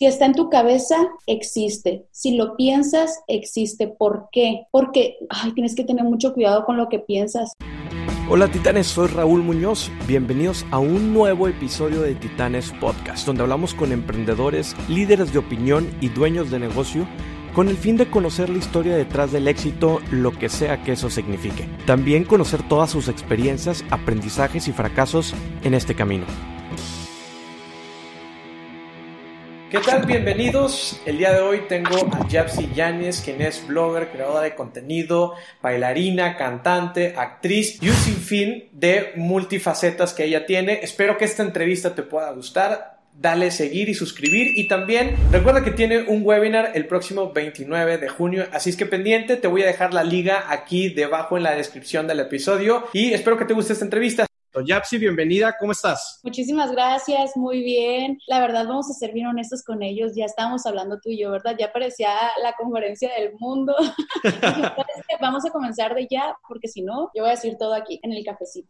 Si está en tu cabeza, existe. Si lo piensas, existe. ¿Por qué? Porque ay, tienes que tener mucho cuidado con lo que piensas. Hola titanes, soy Raúl Muñoz. Bienvenidos a un nuevo episodio de Titanes Podcast, donde hablamos con emprendedores, líderes de opinión y dueños de negocio con el fin de conocer la historia detrás del éxito, lo que sea que eso signifique. También conocer todas sus experiencias, aprendizajes y fracasos en este camino. ¿Qué tal? Bienvenidos. El día de hoy tengo a Japsi Yáñez, quien es blogger, creadora de contenido, bailarina, cantante, actriz y un sinfín de multifacetas que ella tiene. Espero que esta entrevista te pueda gustar dale seguir y suscribir y también recuerda que tiene un webinar el próximo 29 de junio, así es que pendiente, te voy a dejar la liga aquí debajo en la descripción del episodio y espero que te guste esta entrevista. Yapsi, bienvenida, ¿cómo estás? Muchísimas gracias, muy bien. La verdad, vamos a ser bien honestos con ellos. Ya estábamos hablando tú y yo, ¿verdad? Ya parecía la conferencia del mundo. vamos a comenzar de ya, porque si no, yo voy a decir todo aquí en el cafecito.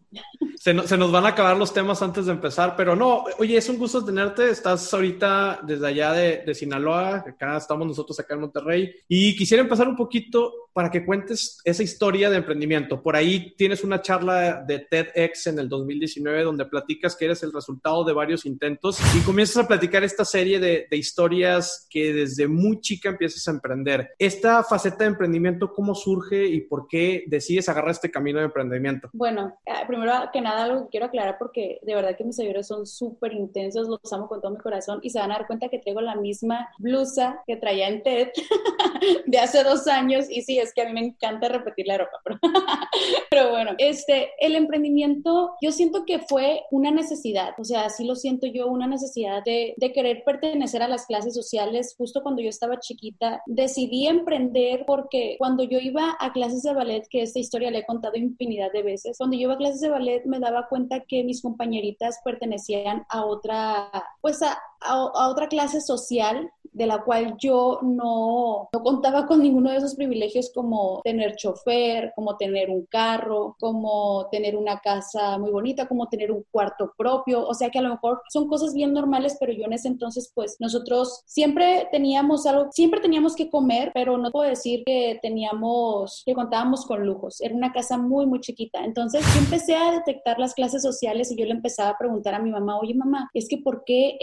Se, nos van a acabar los temas antes de empezar, pero no, oye, es un gusto tenerte. Estás ahorita desde allá de, de Sinaloa, acá estamos nosotros acá en Monterrey, y quisiera empezar un poquito para que cuentes esa historia de emprendimiento. Por ahí tienes una charla de TEDx en el 2019 donde platicas que eres el resultado de varios intentos y comienzas a platicar esta serie de, historias que desde muy chica empiezas a emprender. Esta faceta de emprendimiento, ¿cómo surge y por qué decides agarrar este camino de emprendimiento? Bueno, eh, primero que nada algo que quiero aclarar porque de verdad que mis seguidores son súper intensos, los amo con todo mi corazón y se van a dar cuenta que traigo la misma blusa que traía en TED de hace dos años y sí, es que a mí me encanta repetir la ropa, pero, pero bueno, este, el emprendimiento yo siento que fue una necesidad, o sea, sí lo siento yo, una necesidad de, de querer pertenecer a las clases sociales. Justo cuando yo estaba chiquita, decidí emprender porque cuando yo iba a clases de ballet, que esta historia le he contado infinidad de veces, cuando yo iba a clases de ballet me daba cuenta que mis compañeritas pertenecían a otra, pues a, a otra clase social de la cual yo no, no contaba con ninguno de esos privilegios como tener chofer, como tener un carro, como tener una casa muy bonita, como tener un cuarto propio, o sea que a lo mejor son cosas bien normales, pero yo en ese entonces pues nosotros siempre teníamos algo, siempre teníamos que comer, pero no puedo decir que teníamos, que contábamos con lujos, era una casa muy, muy chiquita. Entonces yo empecé a detectar las clases sociales y yo le empezaba a preguntar a mi mamá, oye mamá, es que ¿por qué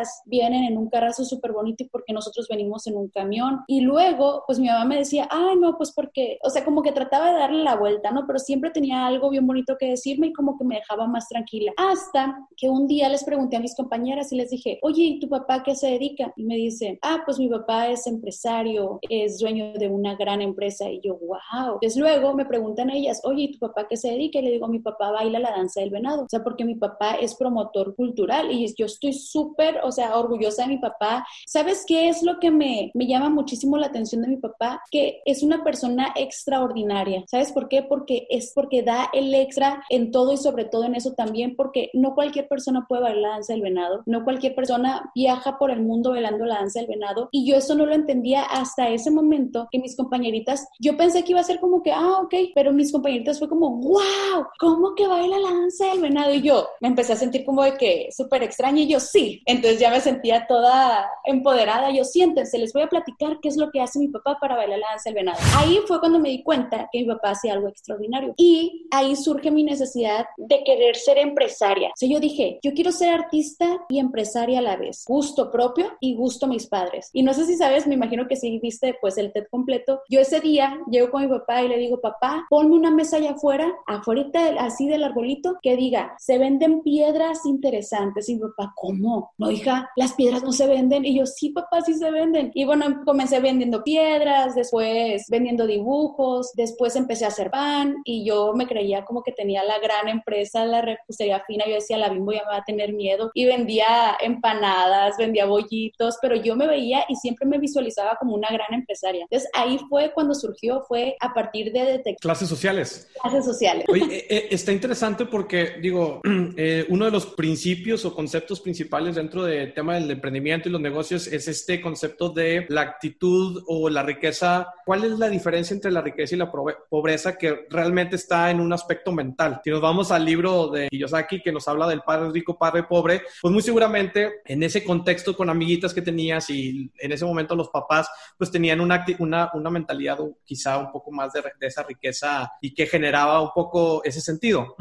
ellas vienen en un carrazo súper bonito y porque nosotros venimos en un camión. Y luego, pues mi mamá me decía, ay, no, pues porque, o sea, como que trataba de darle la vuelta, ¿no? Pero siempre tenía algo bien bonito que decirme y como que me dejaba más tranquila. Hasta que un día les pregunté a mis compañeras y les dije, oye, ¿y tu papá qué se dedica? Y me dice, ah, pues mi papá es empresario, es dueño de una gran empresa. Y yo, wow. Entonces luego me preguntan ellas, oye, ¿y tu papá qué se dedica? Y le digo, mi papá baila la danza del venado. O sea, porque mi papá es promotor cultural y yo estoy súper, o sea, orgullosa de mi papá. ¿Sabes qué es lo que me, me llama muchísimo la atención de mi papá? Que es una persona extraordinaria. ¿Sabes por qué? Porque es porque da el extra en todo y sobre todo en eso también, porque no cualquier persona puede bailar la danza del venado, no cualquier persona viaja por el mundo bailando la danza del venado y yo eso no lo entendía hasta ese momento que mis compañeritas, yo pensé que iba a ser como que, ah, ok, pero mis compañeritas fue como, wow, ¿cómo que baila la danza del venado? Y yo me empecé a sentir como de que súper extraña y yo sí, entonces ya me sentía toda empoderada, yo siéntense, les voy a platicar qué es lo que hace mi papá para bailar la danza del venado. Ahí fue cuando me di cuenta que mi papá hacía algo extraordinario y ahí surge mi necesidad de querer ser empresaria. O sea, yo dije, yo quiero ser artista y empresaria a la vez, gusto propio y gusto mis padres. Y no sé si sabes, me imagino que si viste pues el TED completo, yo ese día llego con mi papá y le digo, papá, ponme una mesa allá afuera, afuera así del arbolito, que diga, se venden piedras interesantes. Y mi papá, ¿cómo? No, hija, las piedras no se venden. Y yo, sí, papá, sí se venden. Y bueno, comencé vendiendo piedras, después vendiendo dibujos, después empecé a hacer pan y yo me creía como que tenía la gran empresa, la repostería fina. Yo decía, la bimbo ya me va a tener miedo. Y vendía empanadas, vendía bollitos, pero yo me veía y siempre me visualizaba como una gran empresaria. Entonces ahí fue cuando surgió, fue a partir de detectar. Clases sociales. Clases sociales. Oye, eh, eh, está interesante porque, digo, eh, uno de los principios o conceptos principales dentro del tema del emprendimiento y los negocios es este concepto de la actitud o la riqueza. ¿Cuál es la diferencia entre la riqueza y la pobreza que realmente está en un aspecto mental? Si nos vamos al libro de Kiyosaki que nos habla del padre rico, padre pobre, pues muy seguramente en ese contexto con amiguitas que tenías y en ese momento los papás pues tenían una, una, una mentalidad quizá un poco más de, de, esa riqueza y que generaba un poco ese sentido.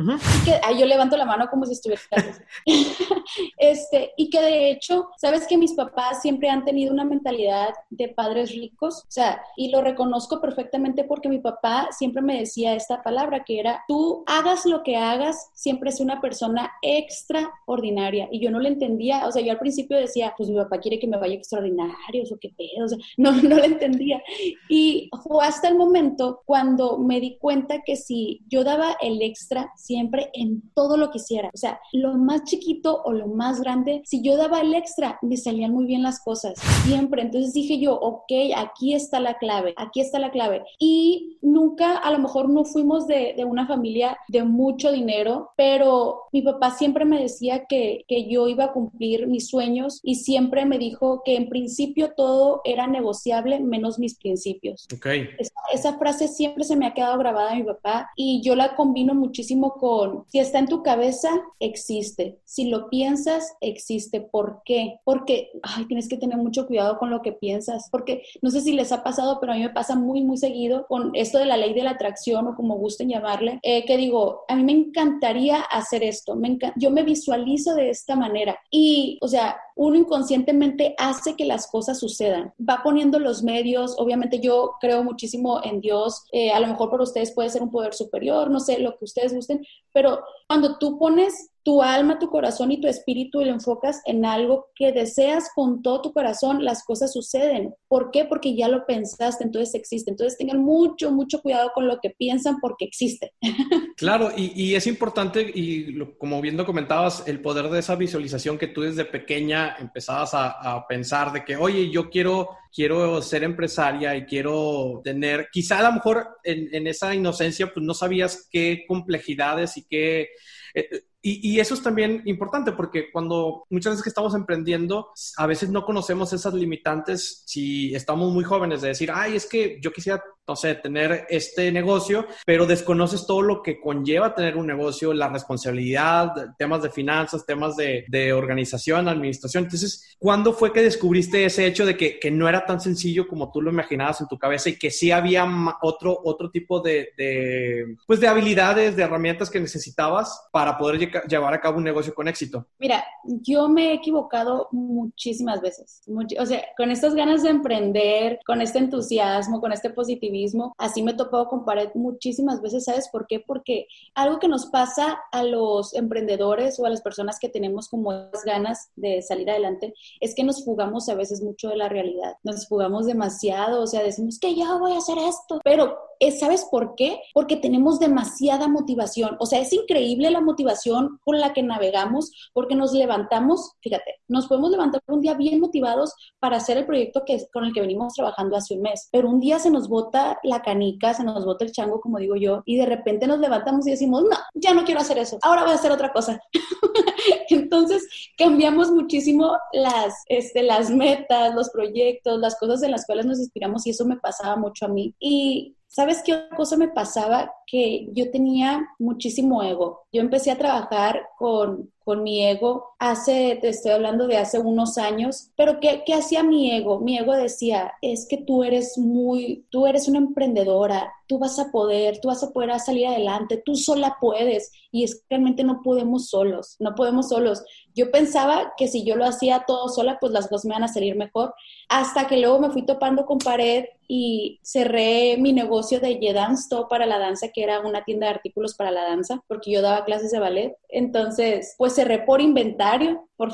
que, yo levanto la mano como si estuviera... este, y que de hecho, sabes que mis papás siempre han tenido una mentalidad de padres ricos, o sea, y lo reconozco perfectamente porque mi papá siempre me decía esta palabra que era, tú hagas lo que hagas, siempre es una persona extraordinaria. Y yo no le entendía, o sea, yo al principio decía, pues mi papá quiere que me vaya extraordinario, o qué pedo, no, no le entendía. Y fue hasta el momento cuando me di cuenta que si yo daba el extra siempre en todo lo que hiciera, o sea, lo más chiquito o lo más grande, si yo daba el extra, me salían muy bien las cosas, siempre. Entonces dije yo, ok, aquí está la clave, aquí está la clave. Y nunca, a lo mejor no fuimos de, de una familia de mucho dinero, pero mi papá siempre me decía que, que yo iba a cumplir mis sueños y siempre me dijo que en principio todo era negociable menos mis principios. Okay. Esa, esa, frase siempre se me ha quedado grabada a mi papá y yo la combino muchísimo con, si está en tu cabeza, existe. Si lo piensas, existe. ¿Por qué? Porque, ay, tienes que tener mucho cuidado con lo que piensas, porque no sé si les ha pasado, pero a mí me pasa muy, muy seguido con esto de la ley de la atracción o como gusten llamarle, eh, que digo, a mí me encantaría hacer esto, me yo me visualizo de esta manera y, o sea, uno inconscientemente hace que las cosas sucedan. Va poniendo los medios, obviamente yo creo muchísimo en Dios, eh, a lo mejor por ustedes puede ser un poder superior, no sé, lo que ustedes gusten, pero cuando tú pones tu alma, tu corazón y tu espíritu y lo enfocas en algo que deseas con todo tu corazón, las cosas suceden. ¿Por qué? Porque ya lo pensaste, entonces existe. Entonces tengan mucho, mucho cuidado con lo que piensan porque existe. Claro, y, es importante, y como bien lo comentabas, el poder de esa visualización que tú desde pequeña empezabas a, pensar de que, oye, yo quiero quiero ser empresaria y quiero tener, quizá a lo mejor en, en esa inocencia, pues no sabías qué complejidades y qué... Eh, y, y, eso es también importante porque cuando muchas veces que estamos emprendiendo, a veces no conocemos esas limitantes si estamos muy jóvenes de decir, ay, es que yo quisiera, no sé, tener este negocio, pero desconoces todo lo que conlleva tener un negocio, la responsabilidad, temas de finanzas, temas de, de organización, administración. Entonces, ¿cuándo fue que descubriste ese hecho de que, que, no era tan sencillo como tú lo imaginabas en tu cabeza y que sí había otro, otro tipo de, de, pues de habilidades, de herramientas que necesitabas para poder llevar a cabo un negocio con éxito? Mira, yo me he equivocado muchísimas veces. o sea, con estas ganas de emprender, con este entusiasmo, con este positivismo, así me he topado con pared muchísimas veces. ¿Sabes por qué? Porque algo que nos pasa a los emprendedores o a las personas que tenemos como ganas de salir adelante es que nos fugamos a veces mucho de la realidad. Nos fugamos demasiado, o sea, decimos que yo voy a hacer esto, pero ¿sabes por qué? Porque tenemos demasiada motivación. O sea, es increíble la motivación con la que navegamos porque nos levantamos, fíjate, nos podemos levantar un día bien motivados para hacer el proyecto que, con el que venimos trabajando hace un mes, pero un día se nos bota la canica, se nos bota el chango, como digo yo, y de repente nos levantamos y decimos, no, ya no quiero hacer eso, ahora voy a hacer otra cosa. Entonces cambiamos muchísimo las, este, las metas, los proyectos, las cosas en las cuales nos inspiramos y eso me pasaba mucho a mí. Y ¿Sabes qué cosa me pasaba? Que yo tenía muchísimo ego. Yo empecé a trabajar con, con mi ego hace, te estoy hablando de hace unos años, pero ¿qué, ¿qué hacía mi ego? Mi ego decía, es que tú eres muy, tú eres una emprendedora, tú vas a poder, tú vas a poder salir adelante, tú sola puedes. Y es que realmente no podemos solos, no podemos solos. Yo pensaba que si yo lo hacía todo sola, pues las cosas me van a salir mejor. Hasta que luego me fui topando con pared y cerré mi negocio de Yedance, para la danza, que era una tienda de artículos para la danza, porque yo daba clases de ballet. Entonces, pues cerré por inventario, por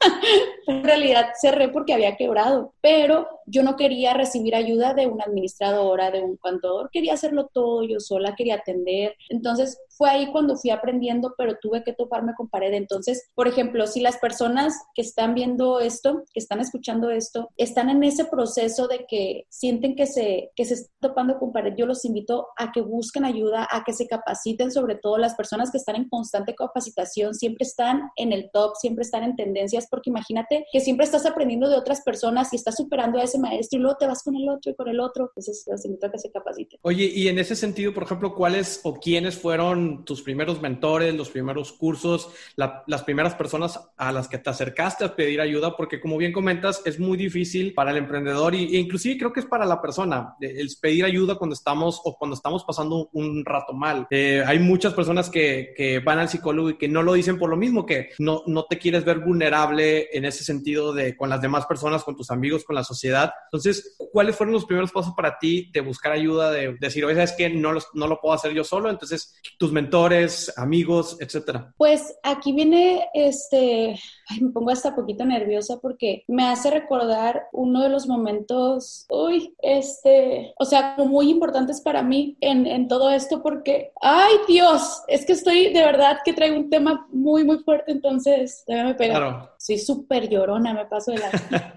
en realidad cerré porque había quebrado, pero yo no quería recibir ayuda de una administradora, de un contador, quería hacerlo todo yo sola, quería atender. Entonces fue ahí cuando fui aprendiendo, pero tuve que toparme con pared. Entonces, por ejemplo, si las personas que están viendo esto, que están escuchando esto, están en ese proceso de que sienten que se, que se están topando con pared, yo los invito a que busquen ayuda, a que se capaciten, sobre todo las personas que están en constante capacitación, siempre están en el top, siempre están en tendencias porque imagínate que siempre estás aprendiendo de otras personas y estás superando a ese maestro y luego te vas con el otro y con el otro. Entonces, se me toca que se capacite. Oye, y en ese sentido, por ejemplo, ¿cuáles o quiénes fueron tus primeros mentores, los primeros cursos, las primeras personas a las que te acercaste a pedir ayuda? Porque como bien comentas, es muy difícil para el emprendedor y, e inclusive creo que es para la persona el pedir ayuda cuando estamos o cuando estamos pasando un rato mal. Eh, hay muchas personas que, que, van al psicólogo y que no lo dicen por lo mismo, que no, no te quieres ver vulnerable en ese sentido de con las demás personas, con tus amigos, con la sociedad. Entonces, ¿cuáles fueron los primeros pasos para ti de buscar ayuda, de, decir, oye, es que no, no lo puedo hacer yo solo? Entonces, tus mentores, amigos, etcétera. Pues aquí viene este, me pongo hasta poquito nerviosa porque me hace recordar uno de los momentos, uy, este, o sea, muy importantes para mí en, en todo esto porque, ay Dios, es que estoy de verdad que traigo un tema muy, muy fuerte, entonces déjame pegar. Claro. Soy súper llorona, me paso de la...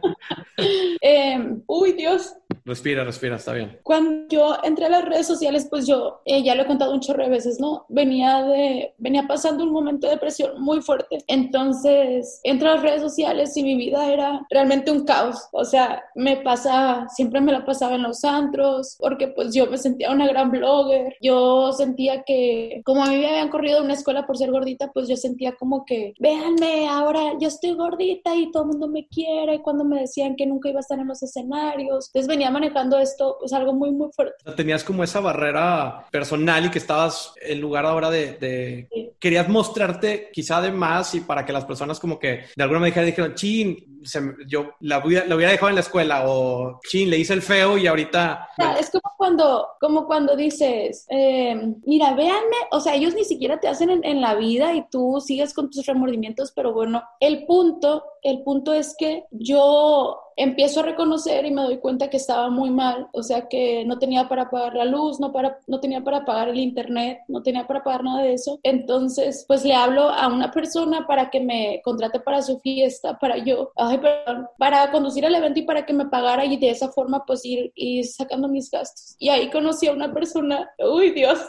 Em, uy Dios, Respira, respira, está bien. Cuando yo entré a las redes sociales, pues yo eh, ya lo he contado un chorro de veces, ¿no? Venía de, venía pasando un momento de depresión muy fuerte. Entonces, entré a las redes sociales y mi vida era realmente un caos. O sea, me pasaba, siempre me la pasaba en los antros, porque pues yo me sentía una gran blogger. Yo sentía que, como a mí me habían corrido de una escuela por ser gordita, pues yo sentía como que, véanme, ahora yo estoy gordita y todo el mundo me quiere. Cuando me decían que nunca iba a estar en los escenarios. Entonces venía manejando esto, es algo muy, muy fuerte. Tenías como esa barrera personal y que estabas en lugar ahora de... Querías mostrarte quizá de más y para que las personas como que de alguna manera dijeron, chin, yo la, hubiera, hubiera dejado en la escuela o chin, le hice el feo y ahorita... es como cuando, como cuando dices, eh, mira, véanme, o sea, ellos ni siquiera te hacen en, en la vida y tú sigues con tus remordimientos, pero bueno, el punto, el punto es que yo empiezo a reconocer y me doy cuenta que estaba muy mal, o sea que no tenía para pagar la luz, no, para, no tenía para pagar el internet, no tenía para pagar nada de eso. Entonces, pues le hablo a una persona para que me contrate para su fiesta, para yo, ay, perdón, para conducir el evento y para que me pagara y de esa forma pues ir, ir sacando mis gastos. Y ahí conocí a una persona, uy Dios,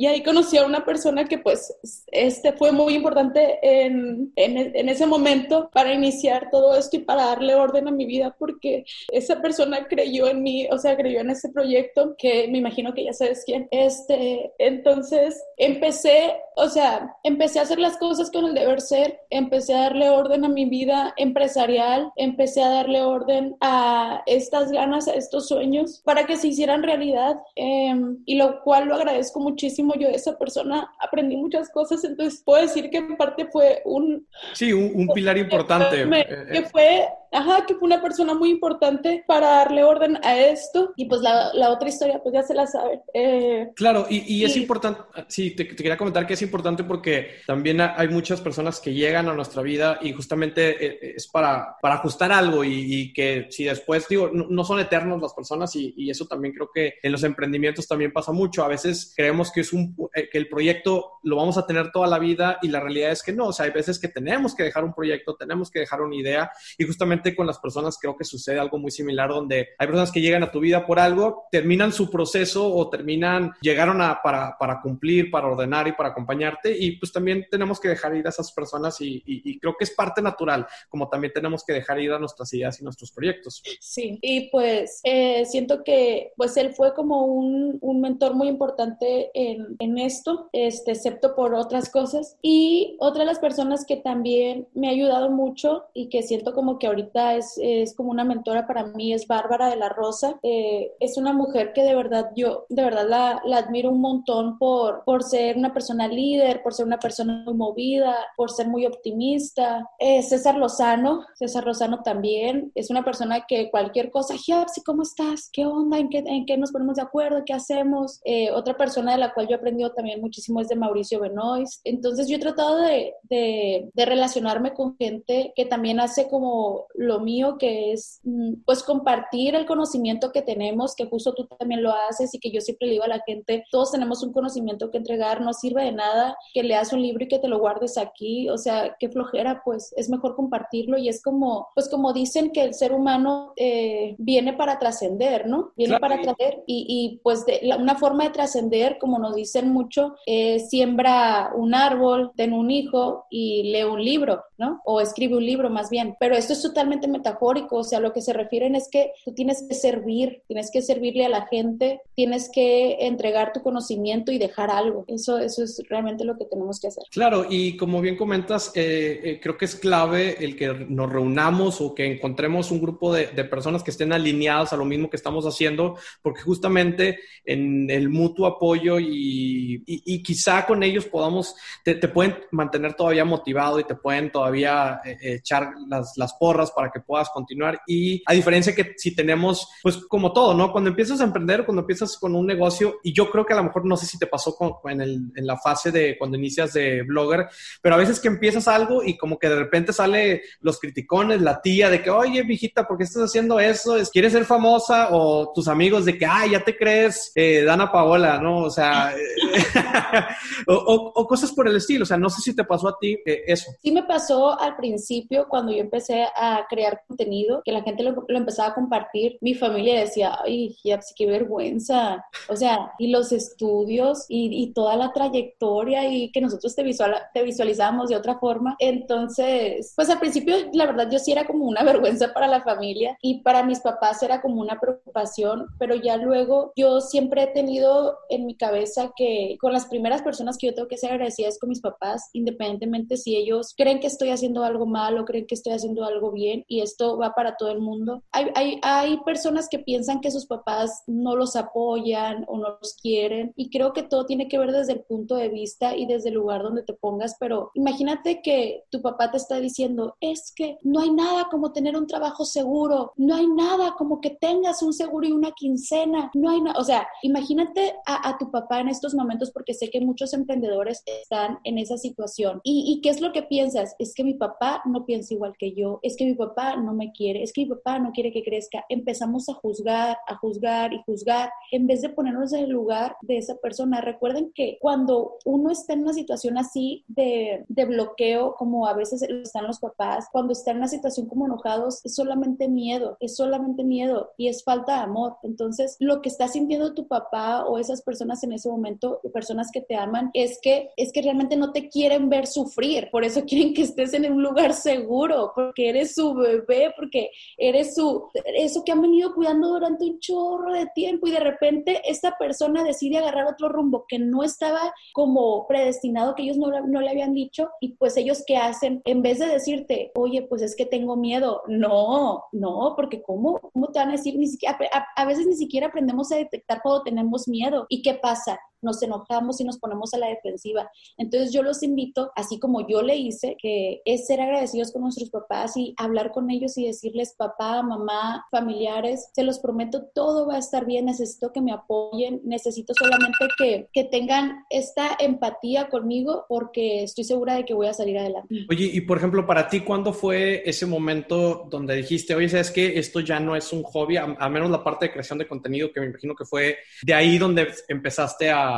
y ahí conocí a una persona que pues este fue muy importante en, en, ese momento para iniciar todo esto y para darle orden a mi vida porque esa persona creyó en mí, o sea, creyó en ese proyecto que me imagino que ya sabes quién. Este, entonces empecé, o sea, empecé a hacer las cosas con el deber ser, empecé a darle orden a mi vida empresarial, empecé a darle orden a estas ganas, a estos sueños para que se hicieran realidad em, y lo cual lo agradezco muchísimo yo de esa persona aprendí muchas cosas, entonces puedo decir que en parte fue un... Sí, un, pilar importante. que eh, fue ajá, que fue una persona muy importante para darle orden a esto. Y pues la, la otra historia, pues ya se la sabe. Eh, claro, y, y, es importante, sí, te, quería comentar que es importante porque también hay muchas personas que llegan a nuestra vida y justamente eh, es para, para ajustar algo y, que si después, digo, no, son eternos las personas y, y, eso también creo que en los emprendimientos también pasa mucho. A veces creemos que es un, eh, que el proyecto lo vamos a tener toda la vida y la realidad es que no, o sea, hay veces que tenemos que dejar un proyecto, tenemos que dejar una idea y justamente con las personas creo que sucede algo muy similar donde hay personas que llegan a tu vida por algo, terminan su proceso o terminan, llegaron a, para, para cumplir, para ordenar y para acompañarte y pues también tenemos que dejar ir a esas personas y, y, creo que es parte natural, como también tenemos que dejar ir a nuestras ideas y nuestros proyectos. Sí, y pues eh, siento que pues él fue como un, un mentor muy importante en, en esto, este, excepto por otras cosas. Y otra de las personas que también me ha ayudado mucho y que siento como que ahorita es, es, como una mentora para mí, es Bárbara de la Rosa. Eh, es una mujer que de verdad yo, de verdad la, la, admiro un montón por, por ser una persona líder, por ser una persona muy movida, por ser muy optimista. Eh, César Lozano, César Lozano también, es una persona que cualquier cosa, Giapsi, ¿cómo estás? ¿Qué onda? ¿En qué, ¿En qué nos ponemos de acuerdo? ¿Qué hacemos? Eh, otra persona de la cual yo he aprendido también muchísimo es de Mauricio Benoist. Entonces yo he tratado de, de, de relacionarme con gente que también hace como lo mío, que es mm, pues compartir el conocimiento que tenemos, que justo tú también lo haces y que yo siempre le digo a la gente, todos tenemos un conocimiento que entregar, no sirve de nada que leas un libro y que te lo guardes aquí, o sea, qué flojera, pues es mejor compartirlo y es como, pues como dicen que el ser humano eh, viene para trascender, ¿no? Viene para trascender y, y, pues de, una forma de trascender, como nos dicen mucho, eh, siembra un árbol, ten un hijo y lee un libro, ¿no? O escribe un libro más bien. Pero esto es totalmente metafórico, o sea, lo que se refieren es que tú tienes que servir, tienes que servirle a la gente, tienes que entregar tu conocimiento y dejar algo. Eso, eso es realmente lo que tenemos que hacer. Claro, y como bien comentas, eh, eh, creo que es clave el que nos reunamos o que encontremos un grupo de, de personas que estén alineadas a lo mismo que estamos haciendo, porque justamente en el mutuo apoyo y, y, quizá con ellos podamos, te, pueden mantener todavía motivado y te pueden todavía eh, echar las, las, porras para que puedas continuar. Y a diferencia que si tenemos, pues como todo, ¿no? Cuando empiezas a emprender, cuando empiezas con un negocio, y yo creo que a lo mejor no sé si te pasó con, en, el, en la fase de cuando inicias de blogger, pero a veces que empiezas algo y como que de repente sale los criticones, la tía de que, oye, viejita, ¿por qué estás haciendo eso? ¿Quieres ser famosa? O tus amigos de que, ay, ya te crees eh, Dana Paola, ¿no? O sea, o, cosas por el estilo. O sea, no sé si te pasó a ti eh, eso. Sí me pasó al principio cuando yo empecé a crear contenido, que la gente lo, empezaba a compartir. Mi familia decía, ay, ya, qué vergüenza. O sea, y los estudios y, toda la trayectoria y que nosotros te, visual, te visualizamos de otra forma. Entonces, pues al principio, la verdad, yo sí era como una vergüenza para la familia y para mis papás era como una preocupación, pero ya luego yo siempre he tenido en mi cabeza que con las primeras personas que yo tengo que ser agradecida es con mis papás, independientemente si ellos creen que estoy haciendo algo mal o creen que estoy haciendo algo bien y esto va para todo el mundo. Hay, hay, hay personas que piensan que sus papás no los apoyan o no los quieren y creo que todo tiene que ver desde el punto de vista y desde el lugar donde te pongas, pero imagínate que tu papá te está diciendo, es que no hay nada como tener un trabajo seguro, no hay nada como que tengas un seguro y una quincena, no hay nada, o sea, imagínate a, a, tu papá en estos momentos porque sé que muchos emprendedores están en esa situación. ¿Y, ¿Y qué es lo que piensas? Es que mi papá no piensa igual que yo, es que mi papá no me quiere, es que mi papá no quiere que crezca. Empezamos a juzgar, a juzgar y juzgar en vez de ponernos en el lugar de esa persona. Recuerden que cuando uno está en una situación así de, de bloqueo, como a veces están los papás, cuando está en una situación como enojados, es solamente miedo, es solamente miedo y es falta de amor. Entonces, lo que está sintiendo tu papá o esas personas en ese momento, personas que te aman, es que, es que realmente no te quieren ver sufrir. Por eso quieren que estés en un lugar seguro, porque eres su bebé, porque eres su, eso que han venido cuidando durante un chorro de tiempo y de repente esta persona decide agarrar otro rumbo que no estaba como predestinado, que ellos no, no le habían dicho y pues ellos qué hacen, en vez de decirte, oye, pues es que tengo miedo, no, no, porque ¿cómo, cómo te van a decir? Ni siquiera, a, a veces ni siquiera aprendemos a detectar cuando tenemos miedo. ¿Y qué pasa? Nos enojamos y nos ponemos a la defensiva. Entonces yo los invito, así como yo le hice, que es ser agradecidos con nuestros papás y hablar con ellos y decirles, papá, mamá, familiares, se los prometo, todo va a estar bien, necesito que me apoyen, necesito solamente que, que tengan esta empatía conmigo porque estoy segura de que voy a salir adelante. Oye, y por ejemplo, para ti, ¿cuándo fue ese momento donde dijiste, oye, ¿sabes qué? Esto ya no es un hobby, al menos la parte de creación de contenido, que me imagino que fue de ahí donde empezaste a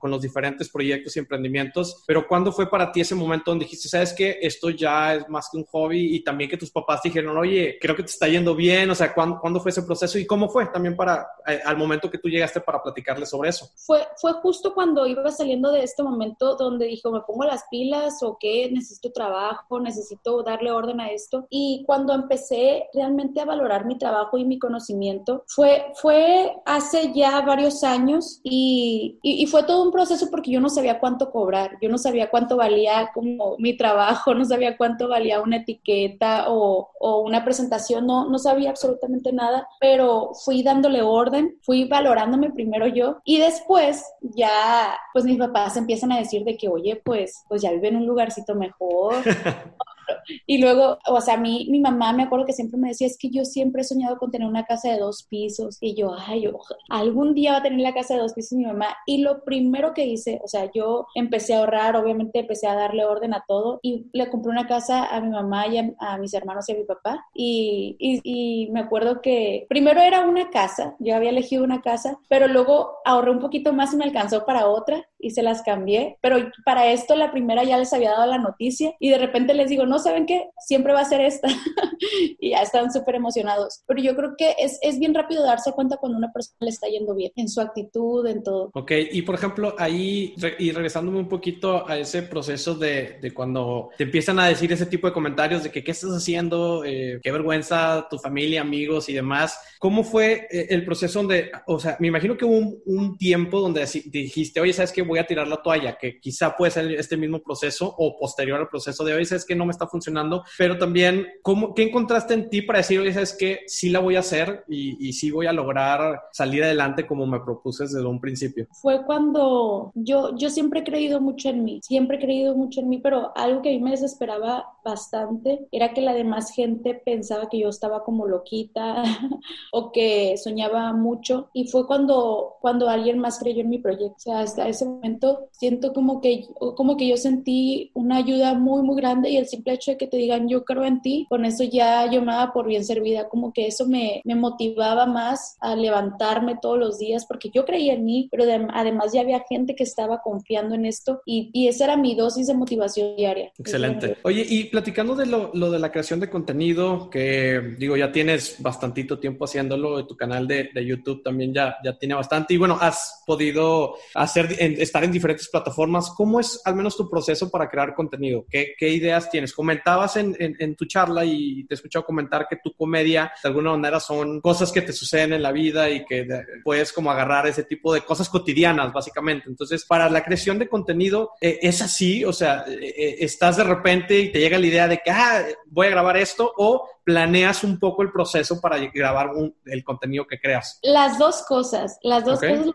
con los diferentes proyectos y emprendimientos, pero ¿cuándo fue para ti ese momento donde dijiste, sabes que esto ya es más que un hobby y también que tus papás dijeron, oye, creo que te está yendo bien, o sea, ¿cuándo, ¿cuándo fue ese proceso y cómo fue también para, eh, al momento que tú llegaste para platicarles sobre eso? Fue, fue justo cuando iba saliendo de este momento donde dijo, me pongo las pilas o qué, necesito trabajo, necesito darle orden a esto. Y cuando empecé realmente a valorar mi trabajo y mi conocimiento, fue, fue hace ya varios años y, y y fue todo un proceso porque yo no sabía cuánto cobrar, yo no sabía cuánto valía como mi trabajo, no sabía cuánto valía una etiqueta o, o una presentación, no, no sabía absolutamente nada, pero fui dándole orden, fui valorándome primero yo y después ya, pues mis papás empiezan a decir de que, oye, pues, pues ya vive en un lugarcito mejor. Y luego, o sea, mi, mi mamá me acuerdo que siempre me decía, es que yo siempre he soñado con tener una casa de dos pisos. Y yo, ay, algún día va a tener la casa de dos pisos mi mamá. Y lo primero que hice, o sea, yo empecé a ahorrar, obviamente empecé a darle orden a todo y le compré una casa a mi mamá y a, mis hermanos y a mi papá. Y, y, y me acuerdo que primero era una casa, yo había elegido una casa, pero luego ahorré un poquito más y me alcanzó para otra y se las cambié, pero para esto la primera ya les había dado la noticia y de repente les digo, no, ¿saben qué? Siempre va a ser esta. y ya están súper emocionados. Pero yo creo que es, es bien rápido darse cuenta cuando una persona le está yendo bien, en su actitud, en todo. Ok, y por ejemplo, ahí, y regresándome un poquito a ese proceso de, de, cuando te empiezan a decir ese tipo de comentarios de que qué estás haciendo, eh, qué vergüenza, tu familia, amigos y demás, ¿cómo fue eh, el proceso donde, o sea, me imagino que hubo un, un tiempo donde dijiste, oye, ¿sabes qué? Voy a tirar la toalla, que quizá puede ser este mismo proceso o posterior al proceso de, oye, ¿sabes qué? No me está funcionando, pero también, ¿cómo, ¿qué encontraste en ti para decir, oye, ¿sabes qué? Sí la voy a hacer y, y sí voy a lograr salir adelante como me propuse desde un principio? Fue cuando yo, yo siempre he creído mucho en mí, siempre he creído mucho en mí, pero algo que a mí me desesperaba bastante era que la demás gente pensaba que yo estaba como loquita o que soñaba mucho y fue cuando, cuando alguien más creyó en mi proyecto. O sea, hasta ese momento siento como que, como que yo sentí una ayuda muy, muy grande y el simple hecho de que te digan yo creo en ti, con eso ya yo me daba por bien servida, como que eso me, me motivaba más a levantarme todos los días porque yo creía en mí, pero además ya había gente que estaba confiando en esto y, y esa era mi dosis de motivación diaria. Excelente. Oye, y platicando de lo, lo, de la creación de contenido, que digo, ya tienes bastantito tiempo haciéndolo, tu canal de, de YouTube también ya, ya tiene bastante y bueno, has podido hacer, estar en diferentes plataformas. ¿Cómo es al menos tu proceso para crear contenido? ¿Qué, qué ideas tienes? Comentabas en, tu charla y te he escuchado comentar que tu comedia de alguna manera son cosas que te suceden en la vida y que puedes como agarrar ese tipo de cosas cotidianas, básicamente. Entonces, para la creación de contenido, eh, ¿es así? O sea, eh, eh, estás de repente y te llega la idea de que, ah, voy a grabar esto o planeas un poco el proceso para grabar un, el contenido que creas? Las dos cosas, las dos okay. cosas,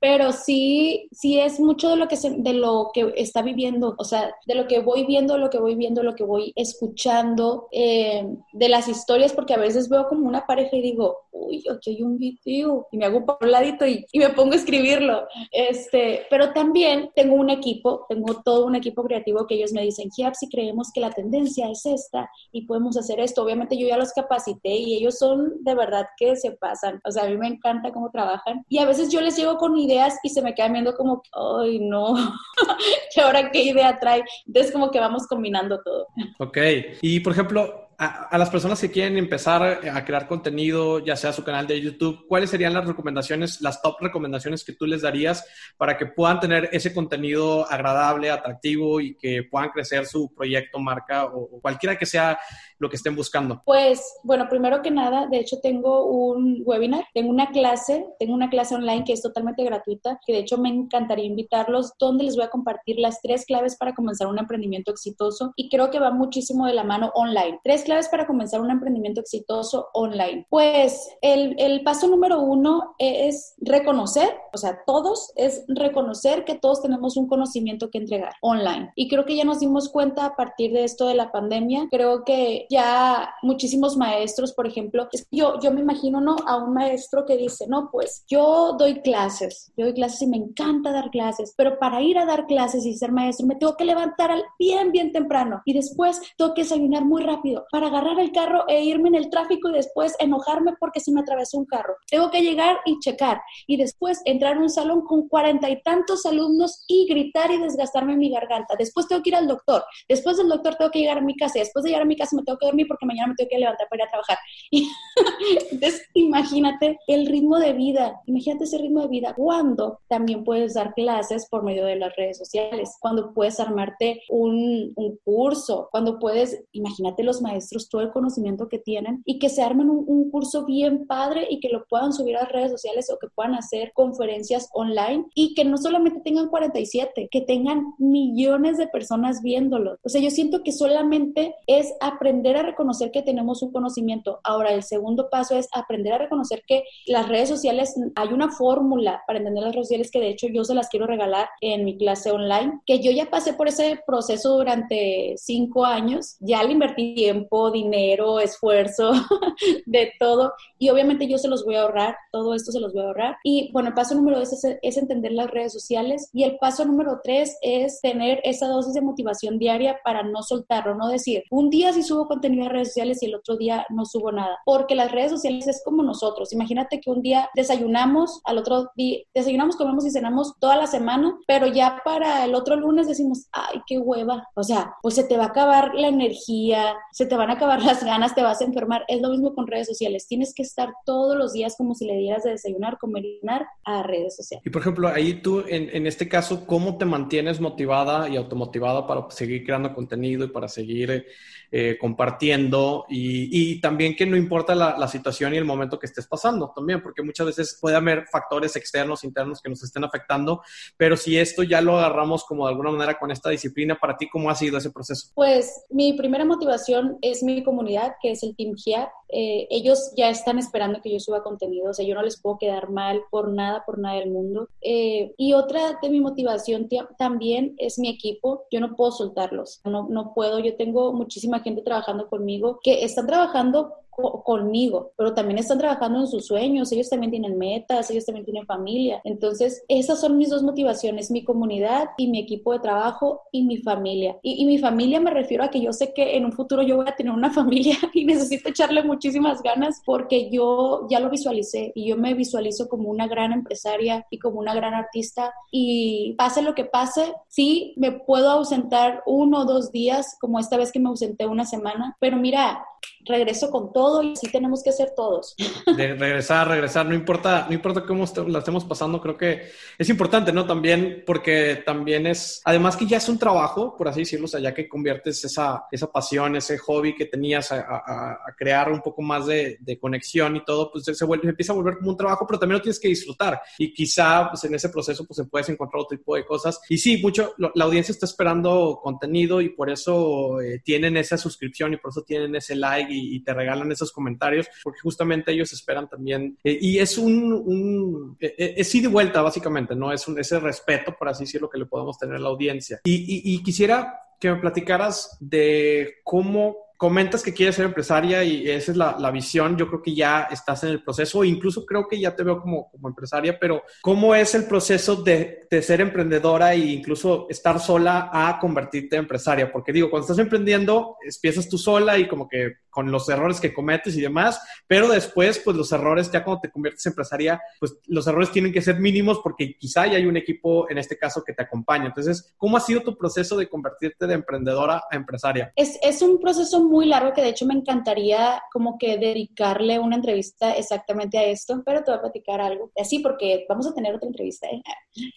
pero sí, sí es mucho de lo que se, de lo que está viviendo, o sea, de lo que voy viendo, lo que voy viendo, lo que voy escuchando, eh, de las historias, porque a veces veo como una pareja y digo, uy, aquí hay un video, y me hago por un ladito y, y, me pongo a escribirlo, este, pero también tengo un equipo, tengo todo un equipo creativo que ellos me dicen, Giap, si creemos que la tendencia es esta y podemos hacer esto, obviamente yo ya los capacité y ellos son de verdad que se pasan. O sea, a mí me encanta cómo trabajan. Y a veces yo les llego con ideas y se me quedan viendo como, ay, no, ¿y ahora qué idea trae? Entonces como que vamos combinando todo. Ok. Y por ejemplo, a, las personas que quieren empezar a crear contenido, ya sea su canal de YouTube, ¿cuáles serían las recomendaciones, las top recomendaciones que tú les darías para que puedan tener ese contenido agradable, atractivo y que puedan crecer su proyecto, marca o, o cualquiera que sea lo que estén buscando? Pues, bueno, primero que nada, de hecho tengo un webinar, tengo una clase, tengo una clase online que es totalmente gratuita, que de hecho me encantaría invitarlos, donde les voy a compartir las tres claves para comenzar un emprendimiento exitoso y creo que va muchísimo de la mano online. Tres claves para comenzar un emprendimiento exitoso online. Pues el, el paso número uno es reconocer, o sea, todos es reconocer que todos tenemos un conocimiento que entregar online. Y creo que ya nos dimos cuenta a partir de esto de la pandemia, creo que ya muchísimos maestros, por ejemplo, yo, yo me imagino, ¿no? A un maestro que dice, no, pues yo doy clases, yo doy clases y me encanta dar clases, pero para ir a dar clases y ser maestro me tengo que levantar al bien, bien temprano y después tengo que desayunar muy rápido para agarrar el carro e irme en el tráfico y después enojarme porque se me atravesó un carro. Tengo que llegar y checar y después entrar a un salón con cuarenta y tantos alumnos y gritar y desgastarme mi garganta. Después tengo que ir al doctor. Después del doctor tengo que llegar a mi casa. Después de llegar a mi casa me tengo que dormir porque mañana me tengo que levantar para ir a trabajar. Y entonces, imagínate el ritmo de vida, imagínate ese ritmo de vida cuando también puedes dar clases por medio de las redes sociales, cuando puedes armarte un, un curso, cuando puedes, imagínate los maestros, todo el conocimiento que tienen y que se armen un, un curso bien padre y que lo puedan subir a las redes sociales o que puedan hacer conferencias online y que no solamente tengan 47, que tengan millones de personas viéndolo. O sea, yo siento que solamente es aprender a reconocer que tenemos un conocimiento. Ahora, el segundo paso es aprender a reconocer que las redes sociales, hay una fórmula para entender las redes sociales que de hecho yo se las quiero regalar en mi clase online, que yo ya pasé por ese proceso durante cinco años, ya le invertí tiempo, dinero, esfuerzo, de todo, y obviamente yo se los voy a ahorrar, todo esto se los voy a ahorrar. Y bueno, el paso número dos es, es entender las redes sociales y el paso número tres es tener esa dosis de motivación diaria para no soltarlo, no decir, un día sí subo contenido a redes sociales y el otro día no subo nada, porque las redes sociales es como nosotros. Imagínate que un día desayunamos, al otro día desayunamos, comemos y cenamos toda la semana, pero ya para el otro lunes decimos, ay, qué hueva. O sea, pues se te va a acabar la energía, se te van a acabar las ganas, te vas a enfermar. Es lo mismo con redes sociales. Tienes que estar todos los días como si le dieras de desayunar, comer y cenar a redes sociales. Y por ejemplo, ahí tú, en, en este caso, ¿cómo te mantienes motivada y automotivada para seguir creando contenido y para seguir eh, compartiendo y, y, también que no importa la, la, situación y el momento que estés pasando también, porque muchas veces puede haber factores externos, internos que nos estén afectando, pero si esto ya lo agarramos como de alguna manera con esta disciplina, para ti, ¿cómo ha sido ese proceso? Pues mi primera motivación es mi comunidad, que es el Team GIA. Eh, ellos ya están esperando que yo suba contenido, o sea, yo no les puedo quedar mal por nada, por nada del mundo. Eh, y otra de mi motivación también es mi equipo, yo no puedo soltarlos, no, no puedo, yo tengo muchísima gente trabajando conmigo que están trabajando conmigo, pero también están trabajando en sus sueños, ellos también tienen metas, ellos también tienen familia. Entonces, esas son mis dos motivaciones, mi comunidad y mi equipo de trabajo y mi familia. Y, y, mi familia me refiero a que yo sé que en un futuro yo voy a tener una familia y necesito echarle muchísimas ganas porque yo ya lo visualicé y yo me visualizo como una gran empresaria y como una gran artista y pase lo que pase, sí, me puedo ausentar uno o dos días, como esta vez que me ausenté una semana, pero mira, regreso con todo y así tenemos que hacer todos. De regresar, regresar, no importa, no importa cómo la estemos pasando, creo que es importante, ¿no? También porque también es, además que ya es un trabajo, por así decirlo, o ya que conviertes esa, esa pasión, ese hobby que tenías a, crear un poco más de, conexión y todo, pues se, vuelve, se empieza a volver como un trabajo, pero también lo tienes que disfrutar y quizá pues en ese proceso pues se puedes encontrar otro tipo de cosas. Y sí, mucho, la audiencia está esperando contenido y por eso eh, tienen esa suscripción y por eso tienen ese like y, y te regalan esos comentarios, porque justamente ellos esperan también. Eh, y es un, un eh, es ida y vuelta, básicamente, ¿no? Es un, ese respeto, por así decirlo, que le podemos tener a la audiencia. Y, y, y quisiera que me platicaras de cómo comentas que quieres ser empresaria y esa es la, la, visión, yo creo que ya estás en el proceso, incluso creo que ya te veo como, como empresaria, pero ¿cómo es el proceso de, de, ser emprendedora e incluso estar sola a convertirte en empresaria? Porque digo, cuando estás emprendiendo, empiezas tú sola y como que con los errores que cometes y demás, pero después, pues los errores, ya cuando te conviertes en empresaria, pues los errores tienen que ser mínimos porque quizá ya hay un equipo, en este caso, que te acompaña. Entonces, ¿cómo ha sido tu proceso de convertirte de emprendedora a empresaria? Es, es un proceso muy largo que de hecho me encantaría como que dedicarle una entrevista exactamente a esto, pero te voy a platicar algo así porque vamos a tener otra entrevista. ¿eh?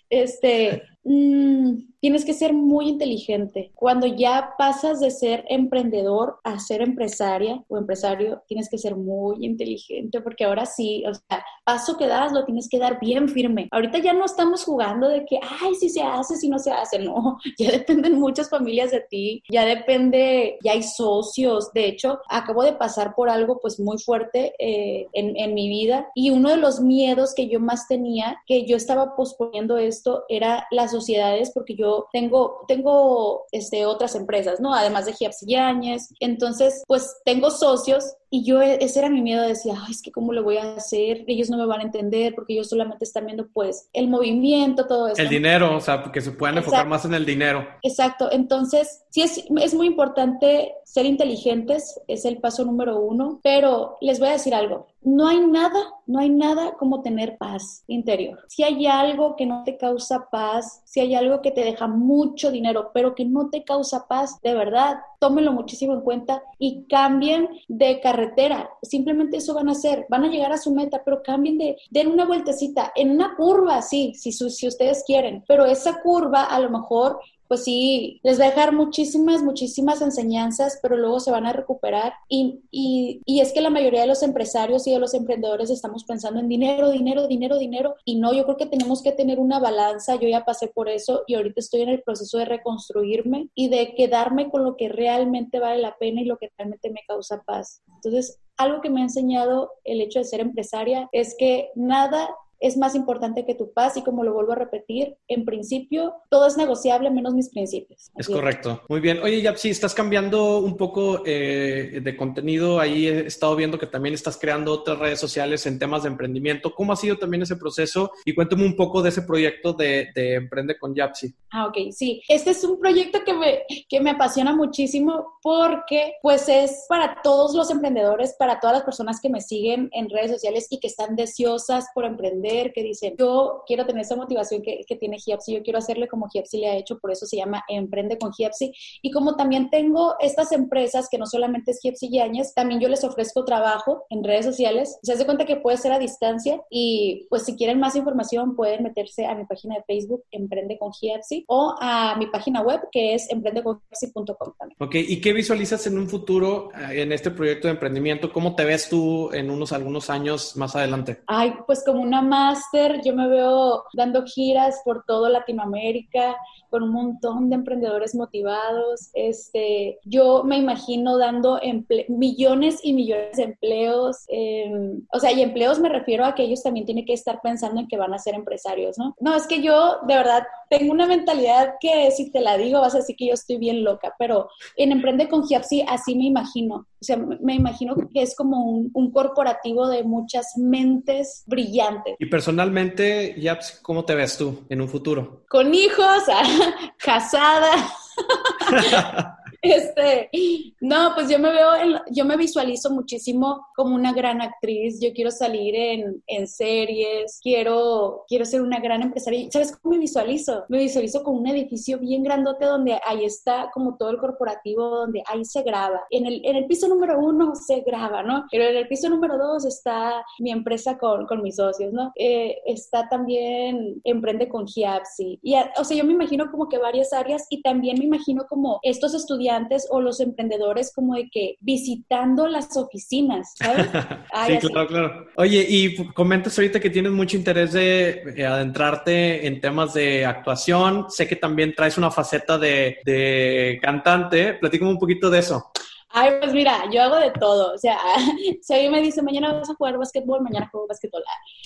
Este, mmm, tienes que ser muy inteligente. Cuando ya pasas de ser emprendedor a ser empresaria o empresario, tienes que ser muy inteligente porque ahora sí, o sea, paso que das lo tienes que dar bien firme. Ahorita ya no estamos jugando de que, ay, si se hace, si no se hace, no, ya dependen muchas familias de ti, ya depende, ya hay socios de hecho, acabo de pasar por algo pues muy fuerte eh, en, en, mi vida y uno de los miedos que yo más tenía, que yo estaba posponiendo esto, era las sociedades porque yo tengo, tengo este, otras empresas, ¿no? Además de Giapsi Yáñez. Entonces, pues tengo socios y yo, e, ese era mi miedo, decía, Ay, es que cómo lo voy a hacer, ellos no me van a entender porque ellos solamente están viendo pues el movimiento, todo eso. El dinero, o sea, porque se pueden enfocar Exacto. más en el dinero. Exacto, entonces sí es, es muy importante ser inteligentes, es el paso número uno, pero les voy a decir algo, no hay nada, no hay nada como tener paz interior. Si hay algo que no te causa paz, si hay algo que te deja mucho dinero, pero que no te causa paz, de verdad, tómenlo muchísimo en cuenta y cambien de carretera. Simplemente eso van a hacer, van a llegar a su meta, pero cambien de, den una vueltecita en una curva, sí, si, si ustedes quieren, pero esa curva a lo mejor pues sí, les va a dejar muchísimas, muchísimas enseñanzas, pero luego se van a recuperar. Y, y, y, es que la mayoría de los empresarios y de los emprendedores estamos pensando en dinero, dinero, dinero, dinero. Y no, yo creo que tenemos que tener una balanza. Yo ya pasé por eso y ahorita estoy en el proceso de reconstruirme y de quedarme con lo que realmente vale la pena y lo que realmente me causa paz. Entonces, algo que me ha enseñado el hecho de ser empresaria es que nada es más importante que tu paz y como lo vuelvo a repetir, en principio todo es negociable menos mis principios. Es correcto. Muy bien. Oye, Yapsi, estás cambiando un poco eh, de contenido. Ahí he estado viendo que también estás creando otras redes sociales en temas de emprendimiento. ¿Cómo ha sido también ese proceso? Y cuéntame un poco de ese proyecto de, de Emprende con Yapsi. Ah, ok, sí. Este es un proyecto que me, que me apasiona muchísimo porque pues es para todos los emprendedores, para todas las personas que me siguen en redes sociales y que están deseosas por emprender, que dicen, yo quiero tener esa motivación que, que tiene Giapsi, yo quiero hacerle como Giapsi le ha hecho, por eso se llama Emprende con Giapsi. Y como también tengo estas empresas que no solamente es Giapsi Yáñez, también yo les ofrezco trabajo en redes sociales. Se hace cuenta que puede ser a distancia y pues si quieren más información pueden meterse a mi página de Facebook Emprende con Giapsi o a mi página web que es emprendecongiapsi.com también. Ok, ¿y qué visualizas en un futuro eh, en este proyecto de emprendimiento? ¿Cómo te ves tú en unos algunos años más adelante? Ay, pues como una máster, yo me veo dando giras por todo Latinoamérica con un montón de emprendedores motivados. Este, yo me imagino dando millones y millones de empleos. Eh, o sea, y empleos me refiero a que ellos también tienen que estar pensando en que van a ser empresarios, ¿no? No, es que yo de verdad tengo una mentalidad que si te la digo vas a decir que yo estoy bien loca, pero en Emprende con Giapsi así me imagino. O sea, me imagino que es como un, un corporativo de muchas mentes brillantes. Y personalmente, Giapsi, ¿cómo te ves tú en un futuro? Con hijos, casada. Este, no, pues yo me veo, yo me visualizo muchísimo como una gran actriz. Yo quiero salir en, en series, quiero, quiero ser una gran empresaria. ¿Sabes cómo me visualizo? Me visualizo con un edificio bien grandote donde ahí está como todo el corporativo, donde ahí se graba. En el, en el piso número uno se graba, ¿no? Pero en el piso número dos está mi empresa con, con mis socios, ¿no? Eh, está también Emprende con Giapsi. Y, o sea, yo me imagino como que varias áreas y también me imagino como estos estudiantes o los emprendedores como de que visitando las oficinas, ¿sabes? sí, claro, claro. Oye, y comentas ahorita que tienes mucho interés de eh, adentrarte en temas de actuación. Sé que también traes una faceta de, de cantante. Platícame un poquito de eso. Ay, pues mira, yo hago de todo. O sea, si alguien me dice, mañana vas a jugar básquetbol, mañana juego básquetbol.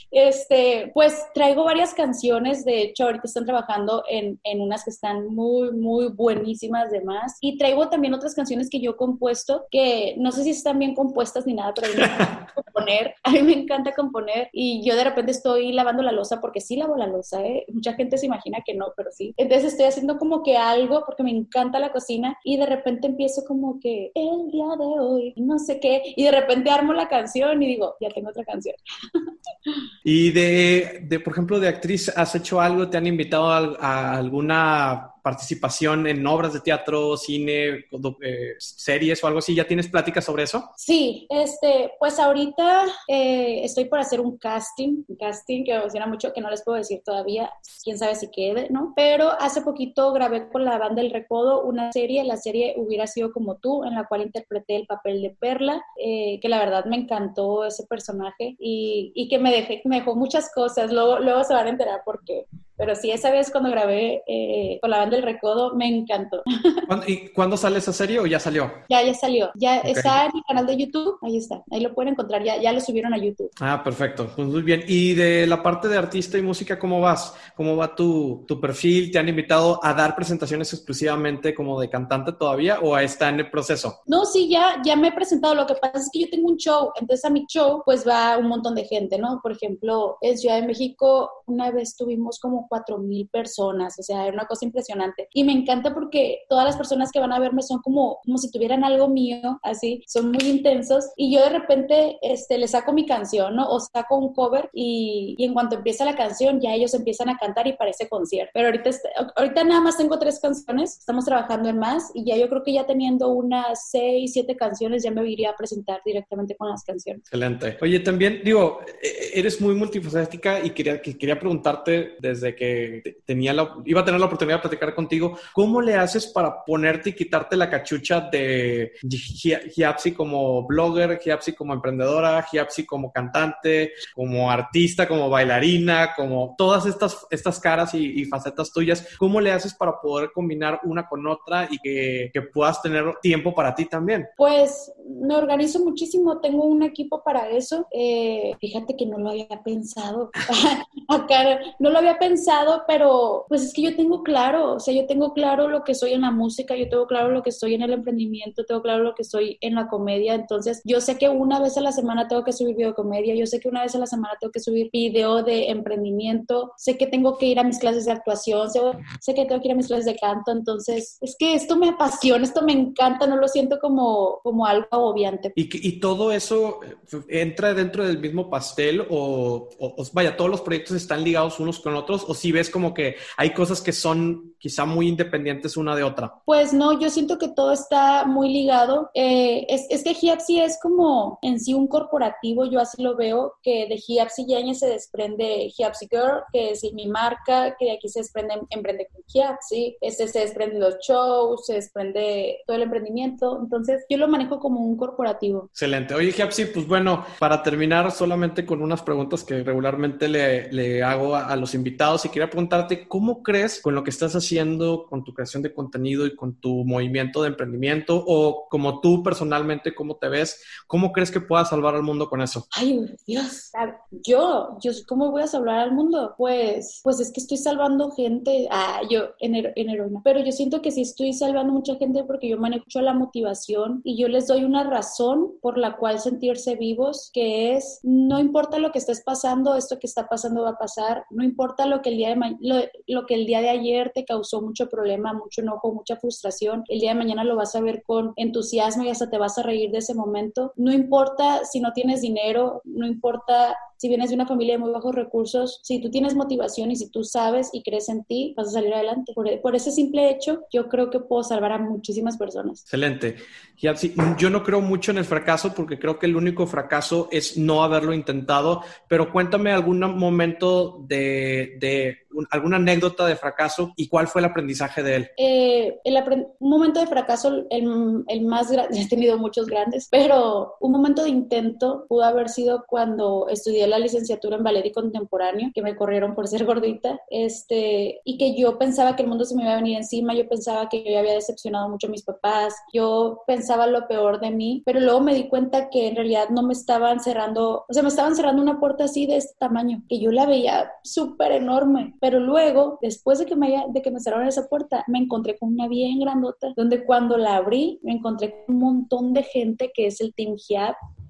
Este, pues traigo varias canciones. De hecho, ahorita están trabajando en, en unas que están muy, muy buenísimas de más. Y traigo también otras canciones que yo he compuesto, que no sé si están bien compuestas ni nada, pero a mí me encanta componer. A mí me encanta componer. Y yo de repente estoy lavando la losa, porque sí lavo la losa, ¿eh? Mucha gente se imagina que no, pero sí. Entonces estoy haciendo como que algo, porque me encanta la cocina. Y de repente empiezo como que el día de hoy, no sé qué, y de repente armo la canción y digo, ya tengo otra canción. Y de, de por ejemplo, de actriz, ¿has hecho algo? ¿Te han invitado a alguna participación en obras de teatro, cine, eh, series o algo así? ¿Ya tienes pláticas sobre eso? Sí, este, pues ahorita eh, estoy por hacer un casting, un casting que me emociona mucho, que no les puedo decir todavía, quién sabe si quede, ¿no? Pero hace poquito grabé con la banda El Recodo una serie, la serie Hubiera sido como tú, en la cual interpreté el papel de Perla, eh, que la verdad me encantó ese personaje y, y que me, me dejó muchas cosas, luego, luego se van a enterar por qué. Pero sí, esa vez cuando grabé eh, con la banda El Recodo, me encantó. ¿Y cuándo sale esa serie o ya salió? Ya, ya salió. Ya está en mi canal de YouTube. Ahí está. Ahí lo pueden encontrar. Ya, ya lo subieron a YouTube. Ah, perfecto. Pues muy bien. ¿Y de la parte de artista y música, cómo vas? ¿Cómo va tu, tu perfil? ¿Te han invitado a dar presentaciones exclusivamente como de cantante todavía o está en el proceso? No, sí, ya, ya me he presentado. Lo que pasa es que yo tengo un show. Entonces a mi show pues va un montón de gente, ¿no? Por ejemplo, en Ciudad de México una vez tuvimos como cuatro mil personas, o sea, era una cosa impresionante. Y me encanta porque todas las personas que van a verme son como, como si tuvieran algo mío, así, son muy intensos. Y yo de repente este, le saco mi canción, ¿no? O saco un cover y, y en cuanto empieza la canción ya ellos empiezan a cantar y parece concierto. Pero ahorita, ahorita nada más tengo tres canciones, estamos trabajando en más y ya yo creo que ya teniendo unas seis, siete canciones ya me iría a presentar directamente con las canciones. Excelente. Oye, también digo, e-, eres muy multifacética y quería, quería preguntarte desde que tenía la, iba a tener la oportunidad de platicar contigo, ¿cómo le haces para ponerte y quitarte la cachucha de Giapsi como blogger, Giapsi como emprendedora, Giapsi como cantante, como artista, como bailarina, como todas estas, estas caras y, facetas tuyas? ¿Cómo le haces para poder combinar una con otra y que, que puedas tener tiempo para ti también? Pues me organizo muchísimo, tengo un equipo para eso. Eh, fíjate que no lo había pensado. Acá no lo había pensado, pero pues es que yo tengo claro, o sea, yo tengo claro lo que soy en la música, yo tengo claro lo que soy en el emprendimiento, tengo claro lo que soy en la comedia, entonces yo sé que una vez a la semana tengo que subir video comedia, yo sé que una vez a la semana tengo que subir video de emprendimiento, sé que tengo que ir a mis clases de actuación, sé, que tengo que ir a mis clases de canto, entonces es que esto me apasiona, esto me encanta, no lo siento como, como algo obviante. ¿Y, todo eso eh, entra dentro del mismo pastel o, vaya, todos los proyectos están ligados unos con otros si ves como que hay cosas que son quizá muy independientes una de otra? Pues no, yo siento que todo está muy ligado. Eh, es, es, que Giapsi es como en sí un corporativo, yo así lo veo, que de Giapsi Yaña se desprende Giapsi Girl, que es mi marca, que de aquí se desprende Emprende con Giapsi, este se desprende los shows, se desprende todo el emprendimiento, entonces yo lo manejo como un corporativo. Excelente. Oye, Giapsi, pues bueno, para terminar solamente con unas preguntas que regularmente le, le hago a, a los invitados y quería preguntarte, ¿cómo crees con lo que estás haciendo, con tu creación de contenido y con tu movimiento de emprendimiento o como tú personalmente, cómo te ves, cómo crees que puedas salvar al mundo con eso? Ay, Dios, yo, yo, ¿cómo voy a salvar al mundo? Pues, pues es que estoy salvando gente, ah, yo en, en heroína, pero yo siento que sí estoy salvando mucha gente porque yo manejo la motivación y yo les doy una razón por la cual sentirse vivos, que es, no importa lo que estés pasando, esto que está pasando va a pasar, no importa lo que el día de, lo, lo que el día de ayer te causó mucho problema, mucho enojo, mucha frustración, el día de mañana lo vas a ver con entusiasmo y hasta te vas a reír de ese momento. No importa si no tienes dinero, no importa si vienes de una familia de muy bajos recursos, si tú tienes motivación y si tú sabes y crees en ti, vas a salir adelante. Por, por ese simple hecho, yo creo que puedo salvar a muchísimas personas. Excelente. Ya, sí, yo no creo mucho en el fracaso porque creo que el único fracaso es no haberlo intentado, pero cuéntame algún momento de, de alguna anécdota de fracaso y cuál fue el aprendizaje de él. Eh, el un momento de fracaso, el, el más grande, he tenido muchos grandes, pero un momento de intento pudo haber sido cuando estudié la licenciatura en ballet y contemporáneo, que me corrieron por ser gordita, este, y que yo pensaba que el mundo se me iba a venir encima, yo pensaba que yo había decepcionado mucho a mis papás, yo pensaba lo peor de mí, pero luego me di cuenta que en realidad no me estaban cerrando, o sea, me estaban cerrando una puerta así de este tamaño, que yo la veía súper enorme, pero luego, después de que me, de que me cerraron esa puerta, me encontré con una bien grandota, donde cuando la abrí, me encontré con un montón de gente que es el Team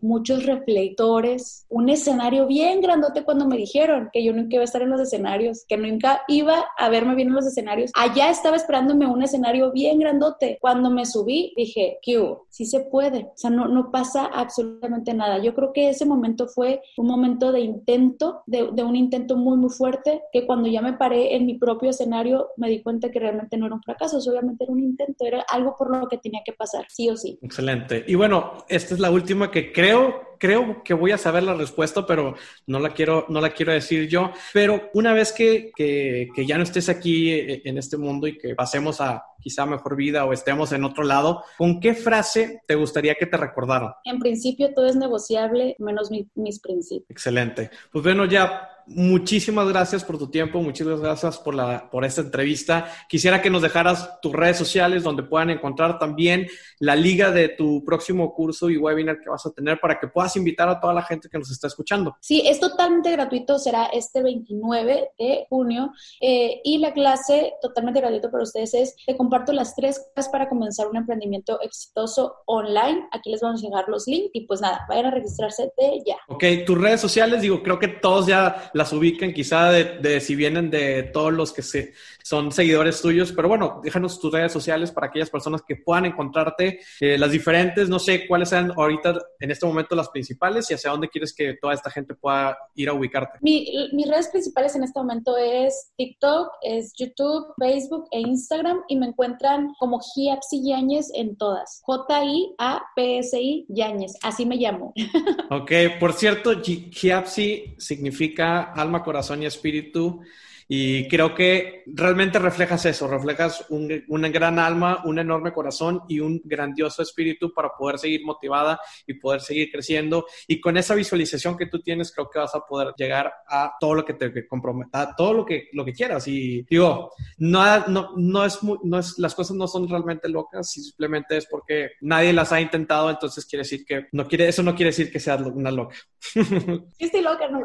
muchos reflectores, un escenario bien grandote cuando me dijeron que yo nunca iba a estar en los escenarios, que nunca iba a verme bien en los escenarios. Allá estaba esperándome un escenario bien grandote. Cuando me subí, dije, ¿qué hubo? Sí se puede. O sea, no, pasa absolutamente nada. Yo creo que ese momento fue un momento de intento, de, de un intento muy, muy fuerte, que cuando ya me paré en mi propio escenario, me di cuenta que realmente no era un fracaso, obviamente era un intento, era algo por lo que tenía que pasar, sí o sí. Excelente. Y bueno, esta es la última que creo Yale creo que voy a saber la respuesta, pero no la quiero, no la quiero decir yo. Pero una vez que, que, que, ya no estés aquí eh, en este mundo y que pasemos a quizá mejor vida o estemos en otro lado, ¿con qué frase te gustaría que te recordaran? En principio todo es negociable, menos mi, mis principios. Excelente. Pues bueno, ya muchísimas gracias por tu tiempo, muchísimas gracias por, la, por esta entrevista. Quisiera que nos dejaras tus redes sociales donde puedan encontrar también la liga de tu próximo curso y webinar que vas a tener para que puedas invitar a toda la gente que nos está escuchando. Sí, es totalmente gratuito, será este 29 de junio eh, y la clase totalmente gratuito para ustedes es, te comparto las tres clases para comenzar un emprendimiento exitoso online. Aquí les vamos a dejar los links y pues nada, vayan a registrarse de ya. Ok, tus redes sociales, digo, creo que todos ya las ubican, quizá de, de, si vienen de todos los que se, son seguidores tuyos, pero bueno, déjanos tus redes sociales para aquellas personas que puedan encontrarte, eh, las diferentes, no sé cuáles sean ahorita en este momento las principales y hacia dónde quieres que toda esta gente pueda ir a ubicarte. Mi, mis redes principales en este momento es TikTok, es YouTube, Facebook e Instagram y me encuentran como Giapsi Yáñez en todas. J-I-A-P-S-I Yáñez, así me llamo. ok, por cierto, Giapsi significa alma, corazón y espíritu. Y creo que realmente reflejas eso, reflejas un, una gran alma, un enorme corazón y un grandioso espíritu para poder seguir motivada y poder seguir creciendo. Y con esa visualización que tú tienes, creo que vas a poder llegar a todo lo que te comprometa, a todo lo que, lo que quieras. Y digo, no, no, no, es no es, las cosas no son realmente locas, simplemente es porque nadie las ha intentado, entonces quiere decir que no quiere, eso no quiere decir que seas una loca. Sí, estoy loca, no.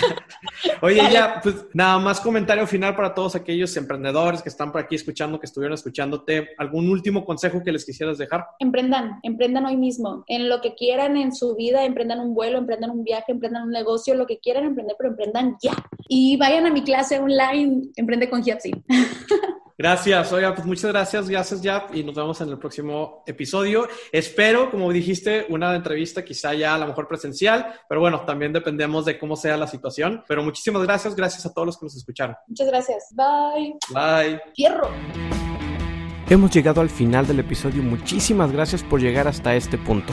Oye, ya, pues nada más comentario final para todos aquellos emprendedores que están por aquí escuchando, que estuvieron escuchándote. ¿Algún último consejo que les quisieras dejar? Emprendan, emprendan hoy mismo. En lo que quieran en su vida, emprendan un vuelo, emprendan un viaje, emprendan un negocio, lo que quieran emprender, pero emprendan ya. Y vayan a mi clase online, Emprende con Giapsi. Gracias, oiga, pues muchas gracias, gracias Jap, y nos vemos en el próximo episodio. Espero, como dijiste, una entrevista quizá ya a lo mejor presencial, pero bueno, también dependemos de cómo sea la situación. Pero muchísimas gracias, gracias a todos los que nos escucharon. Muchas gracias, bye. Bye. Fierro. Hemos llegado al final del episodio, muchísimas gracias por llegar hasta este punto.